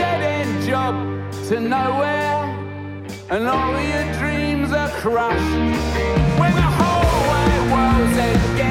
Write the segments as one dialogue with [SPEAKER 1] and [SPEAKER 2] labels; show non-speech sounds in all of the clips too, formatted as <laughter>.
[SPEAKER 1] dead end job to nowhere, and all your dreams are crushed. When the whole wide world's endgame.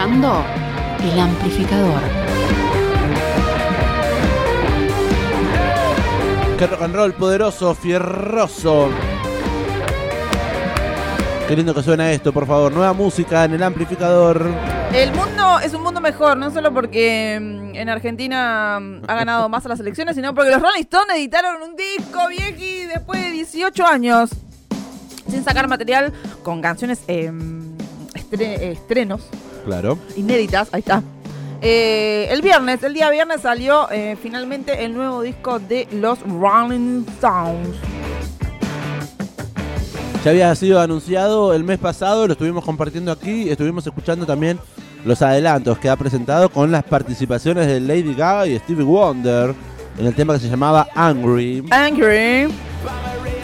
[SPEAKER 2] Escuchando El Amplificador.
[SPEAKER 3] Qué rock and roll poderoso, fierroso. Qué lindo que suena esto, por favor. Nueva música en el amplificador.
[SPEAKER 4] El mundo es un mundo mejor, no solo porque mm, en Argentina mm, ha ganado más a las elecciones, sino porque los Rolling Stones editaron un disco vieji después de 18 años sin sacar material con canciones em, estrenos
[SPEAKER 3] Claro.
[SPEAKER 4] Inéditas, ahí está. Eh, el viernes, el día viernes salió eh, finalmente el nuevo disco de los Rolling Stones.
[SPEAKER 3] Ya había sido anunciado el mes pasado, lo estuvimos compartiendo aquí, estuvimos escuchando también los adelantos que ha presentado con las participaciones de Lady Gaga y Stevie Wonder en el tema que se llamaba Angry.
[SPEAKER 4] Angry.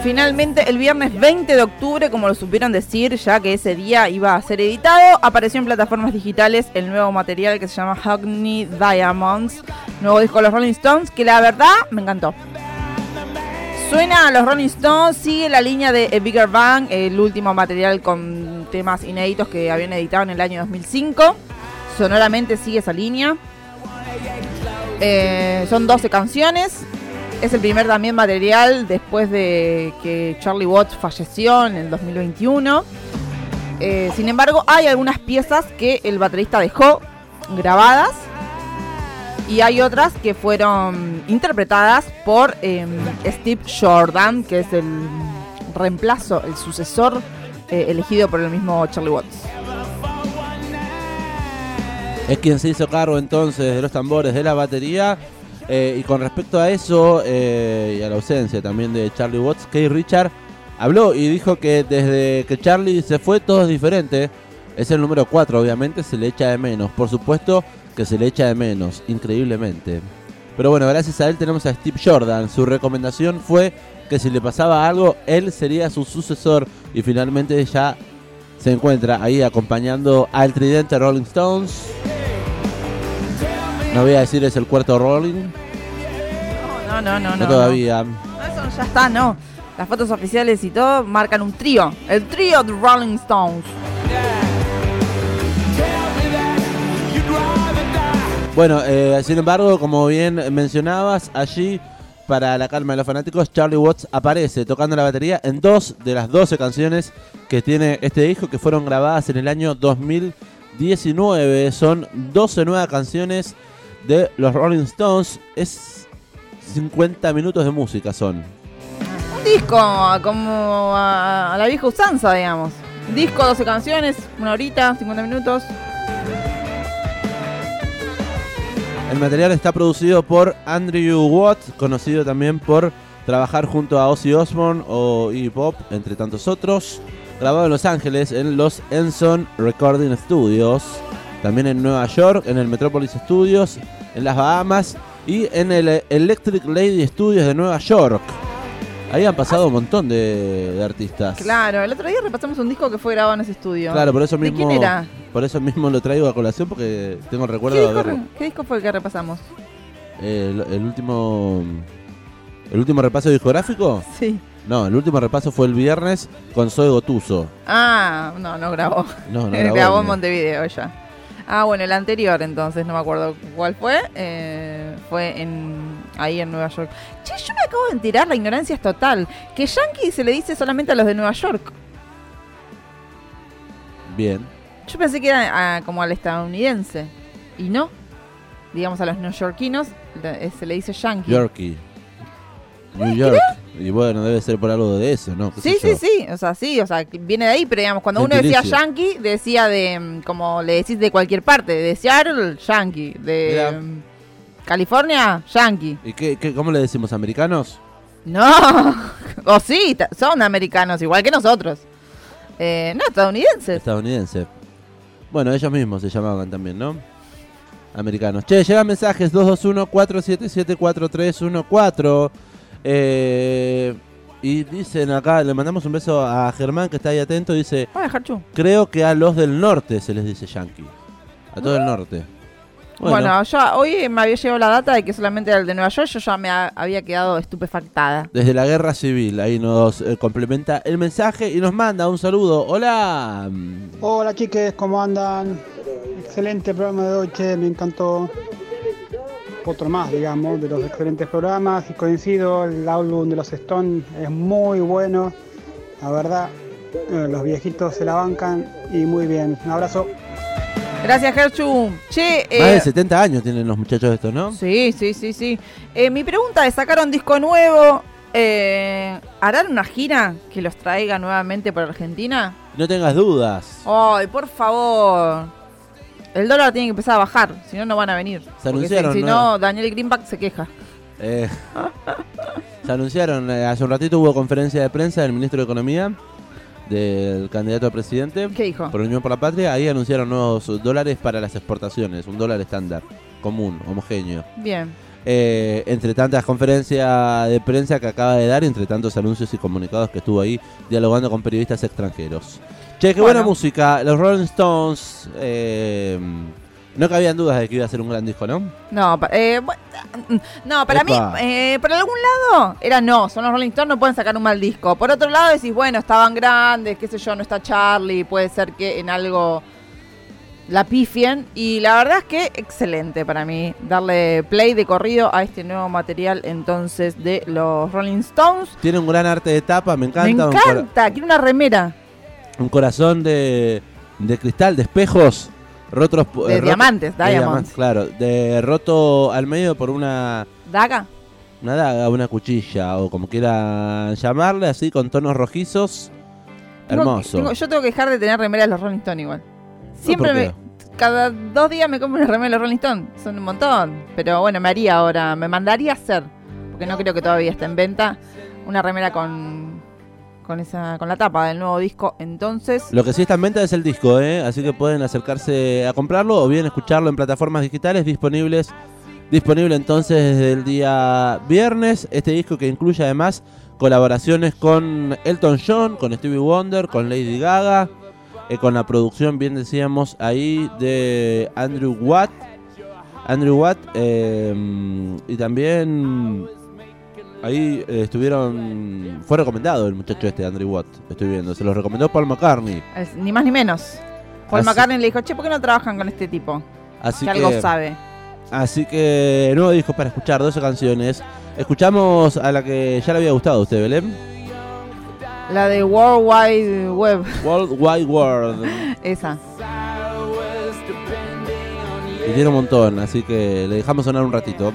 [SPEAKER 4] Finalmente, el viernes 20 de octubre, como lo supieron decir, ya que ese día iba a ser editado, apareció en plataformas digitales el nuevo material que se llama Hackney Diamonds, nuevo disco de los Rolling Stones, que la verdad me encantó. Suena a los Rolling Stones, sigue la línea de A Bigger Bang, el último material con temas inéditos que habían editado en el año 2005. Sonoramente sigue esa línea. Eh, son 12 canciones. Es el primer también material después de que Charlie Watts falleció en el 2021. Eh, sin embargo, hay algunas piezas que el baterista dejó grabadas y hay otras que fueron interpretadas por em, Steve Jordan, que es el reemplazo, el sucesor eh, elegido por el mismo Charlie Watts.
[SPEAKER 3] Es quien se hizo cargo entonces de los tambores de la batería eh, y con respecto a eso eh, y a la ausencia también de Charlie Watts, Kay Richard habló y dijo que desde que Charlie se fue todo es diferente. Es el número 4, obviamente se le echa de menos. Por supuesto que se le echa de menos, increíblemente. Pero bueno, gracias a él tenemos a Steve Jordan. Su recomendación fue que si le pasaba algo, él sería su sucesor. Y finalmente ya se encuentra ahí acompañando al tridente Rolling Stones. No voy a decir es el cuarto Rolling.
[SPEAKER 4] No, no, no, no.
[SPEAKER 3] No todavía.
[SPEAKER 4] Eso ya está, no. Las fotos oficiales y todo marcan un trío. El trío de Rolling Stones.
[SPEAKER 3] Bueno, eh, sin embargo, como bien mencionabas, allí para la calma de los fanáticos, Charlie Watts aparece tocando la batería en dos de las 12 canciones que tiene este disco que fueron grabadas en el año 2000 19. Son 12 nuevas canciones de los Rolling Stones. Es 50 minutos de música son.
[SPEAKER 4] Un disco como a, a la vieja usanza, digamos. Disco, 12 canciones, una horita, 50 minutos.
[SPEAKER 3] El material está producido por Andrew Watt, conocido también por trabajar junto a Ozzy Osbourne o Iggy Pop, entre tantos otros. Grabado en Los Ángeles en los Enson Recording Studios. También en Nueva York, en el Metropolis Studios, en las Bahamas y en el Electric Lady Studios de Nueva York. Ahí han pasado un montón de, de artistas.
[SPEAKER 4] Claro, el otro día repasamos un disco que fue grabado en ese estudio.
[SPEAKER 3] Claro, por eso
[SPEAKER 4] ¿De
[SPEAKER 3] mismo.
[SPEAKER 4] quién era?
[SPEAKER 3] Por eso mismo lo traigo a colación porque tengo el
[SPEAKER 4] ¿Qué
[SPEAKER 3] recuerdo de
[SPEAKER 4] disco,
[SPEAKER 3] haberlo.
[SPEAKER 4] ¿Qué disco fue el que repasamos?
[SPEAKER 3] El, el último. ¿El último repaso discográfico?
[SPEAKER 4] Sí.
[SPEAKER 3] No, el último repaso fue el viernes con Zoe Gotuso.
[SPEAKER 4] Ah, no, no grabó.
[SPEAKER 3] No, no <laughs>
[SPEAKER 4] grabó,
[SPEAKER 3] grabó,
[SPEAKER 4] en Montevideo ya. Ah, bueno, el anterior entonces, no me acuerdo cuál fue. eh, fue en ahí en Nueva York. Che, yo me acabo de enterar, la ignorancia es total. Que Yankee se le dice solamente a los de Nueva York.
[SPEAKER 3] Bien.
[SPEAKER 4] Yo pensé que era ah, como al estadounidense. Y no. Digamos a los neoyorquinos eh, se le dice Yankee.
[SPEAKER 3] Yorkie. New York. Y bueno, debe ser por algo de eso, ¿no? ¿Qué
[SPEAKER 4] Sí, sí,
[SPEAKER 3] yo?
[SPEAKER 4] sí, o sea, sí, o sea, viene de ahí, pero digamos, cuando uno decía yankee, decía de, mm, como le decís de cualquier parte, de Seattle, yankee, de mm, California, yankee.
[SPEAKER 3] ¿Y qué, qué- cómo le decimos? ¿Americanos?
[SPEAKER 4] No, <laughs> o sí, son americanos, igual que nosotros. Eh, no, estadounidenses.
[SPEAKER 3] Estadounidense. Bueno, ellos mismos se llamaban también, ¿no? Americanos. Che, llegan mensajes 221-477-4314. Eh, y dicen acá, le mandamos un beso a Germán que está ahí atento. Dice:
[SPEAKER 4] Voy a dejar chu.
[SPEAKER 3] Creo que a los del norte se les dice yankee. A todo el norte.
[SPEAKER 4] Bueno, yo hoy me había llegado la data de que solamente era el de Nueva York, yo ya me ha- había quedado estupefactada.
[SPEAKER 3] Desde la guerra civil, ahí nos eh, complementa el mensaje y nos manda un saludo. Hola.
[SPEAKER 5] Hola chiques, ¿cómo andan? Excelente programa de hoy, che, me encantó. Otro más, digamos, de los excelentes programas. Y coincido, el álbum de los Stones es muy bueno. La verdad, eh, los viejitos se la bancan y muy bien. Un abrazo.
[SPEAKER 4] Gracias, Gerchu. Che,
[SPEAKER 3] Más de
[SPEAKER 4] eh,
[SPEAKER 3] 70 años tienen los muchachos estos, ¿no?
[SPEAKER 4] Sí, sí, sí, sí. Eh, mi pregunta es, sacaron disco nuevo, eh, ¿harán una gira que los traiga nuevamente por Argentina?
[SPEAKER 3] No tengas dudas.
[SPEAKER 4] Ay, por favor. El dólar tiene que empezar a bajar, si no, no van a venir. Porque
[SPEAKER 3] anunciaron,
[SPEAKER 4] Si, si
[SPEAKER 3] ¿no?
[SPEAKER 4] no, Daniel Greenback se queja.
[SPEAKER 3] Eh, se anunciaron, eh, hace un ratito hubo conferencia de prensa del ministro de Economía, del candidato a presidente
[SPEAKER 4] ¿Qué dijo?
[SPEAKER 3] por Unión por la Patria. Ahí anunciaron nuevos dólares para las exportaciones, un dólar estándar, común, homogéneo.
[SPEAKER 4] Bien.
[SPEAKER 3] Eh, entre tantas conferencias de prensa que acaba de dar, entre tantos anuncios y comunicados que estuvo ahí dialogando con periodistas extranjeros. Che, qué buena música. Los Rolling Stones. eh, no cabían dudas de que iba a ser un gran disco, ¿no?
[SPEAKER 4] No, eh, bu- no para
[SPEAKER 3] Epa.
[SPEAKER 4] mí, eh, por algún lado, era no, son los Rolling Stones, no pueden sacar un mal disco. Por otro lado, decís, bueno, estaban grandes, qué sé yo, no está Charlie, puede ser que en algo la pifien. Y la verdad es que excelente para mí darle play de corrido a este nuevo material entonces de los Rolling Stones.
[SPEAKER 3] Tiene un gran arte de tapa, me encanta.
[SPEAKER 4] Me
[SPEAKER 3] un
[SPEAKER 4] encanta, quiero una remera
[SPEAKER 3] un corazón de, de cristal, de espejos, rotos,
[SPEAKER 4] de
[SPEAKER 3] eh, roto-
[SPEAKER 4] diamantes,
[SPEAKER 3] de diamantes, claro, de roto al medio por una,
[SPEAKER 4] Daga.
[SPEAKER 3] una daga, una cuchilla, o como quieran llamarle, así con tonos rojizos.
[SPEAKER 4] Tengo-
[SPEAKER 3] Hermoso.
[SPEAKER 4] tengo- yo tengo que dejar de tener remeras de los Rolling Stones igual. Siempre
[SPEAKER 3] ¿por
[SPEAKER 4] me. Cada dos días me compro una remera de los Rolling Stones. Son un montón. Pero bueno, me haría ahora. Me mandaría a hacer. Porque no creo que todavía esté en venta. Una remera con. Con esa. Con la tapa del nuevo disco. Entonces.
[SPEAKER 3] Lo que sí está en venta es el disco, ¿eh? así que pueden acercarse a comprarlo o bien escucharlo en plataformas digitales disponibles. Disponible entonces desde el día viernes. Este disco que incluye además colaboraciones con Elton John, con Stevie Wonder, con Lady Gaga, eh, con la producción, bien decíamos, ahí de Andrew Watt. Andrew Watt eh, y también ahí eh, estuvieron fue recomendado el muchacho este Andrew Watt estoy viendo se lo recomendó Paul McCartney
[SPEAKER 4] es ni más ni menos. Paul
[SPEAKER 3] Así-
[SPEAKER 4] McCartney le dijo, che, ¿por qué no trabajan con este tipo?
[SPEAKER 3] así
[SPEAKER 4] que
[SPEAKER 3] que
[SPEAKER 4] algo sabe.
[SPEAKER 3] así que nuevo disco para escuchar 12 canciones escuchamos a la que ya le había gustado a usted Belén
[SPEAKER 4] La de World Wide Web.
[SPEAKER 3] World Wide World <laughs>
[SPEAKER 4] Esa.
[SPEAKER 1] Y tiene un montón, así que le dejamos sonar un ratito.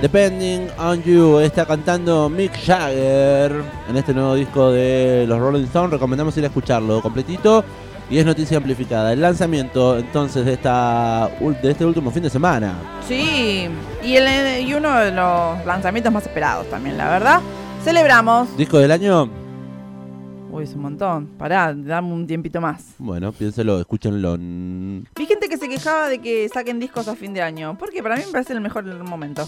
[SPEAKER 3] Depending on You
[SPEAKER 1] está cantando Mick Jagger en este nuevo disco de los Rolling Stones. Recomendamos ir a escucharlo completito y es noticia amplificada. El lanzamiento entonces de esta de este último fin de semana.
[SPEAKER 4] Sí, y, el, y uno de los lanzamientos más esperados también, la verdad. Celebramos.
[SPEAKER 1] Disco del año.
[SPEAKER 4] Uy, es un montón. Pará, dame un tiempito más.
[SPEAKER 1] Bueno, piénselo, escúchenlo.
[SPEAKER 4] Vi gente que se quejaba de que saquen discos a fin de año. Porque para mí me parece el mejor momento.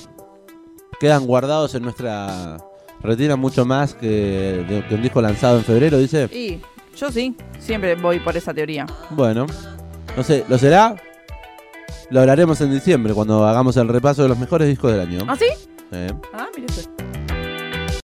[SPEAKER 1] Quedan guardados en nuestra retina mucho más que, de- que un disco lanzado en febrero, dice.
[SPEAKER 4] Y yo sí, siempre voy por esa teoría.
[SPEAKER 1] Bueno, no sé, ¿lo será? Lo hablaremos en diciembre cuando hagamos el repaso de los mejores discos del año.
[SPEAKER 4] ¿Ah, sí?
[SPEAKER 1] Eh.
[SPEAKER 4] Ah, mire usted.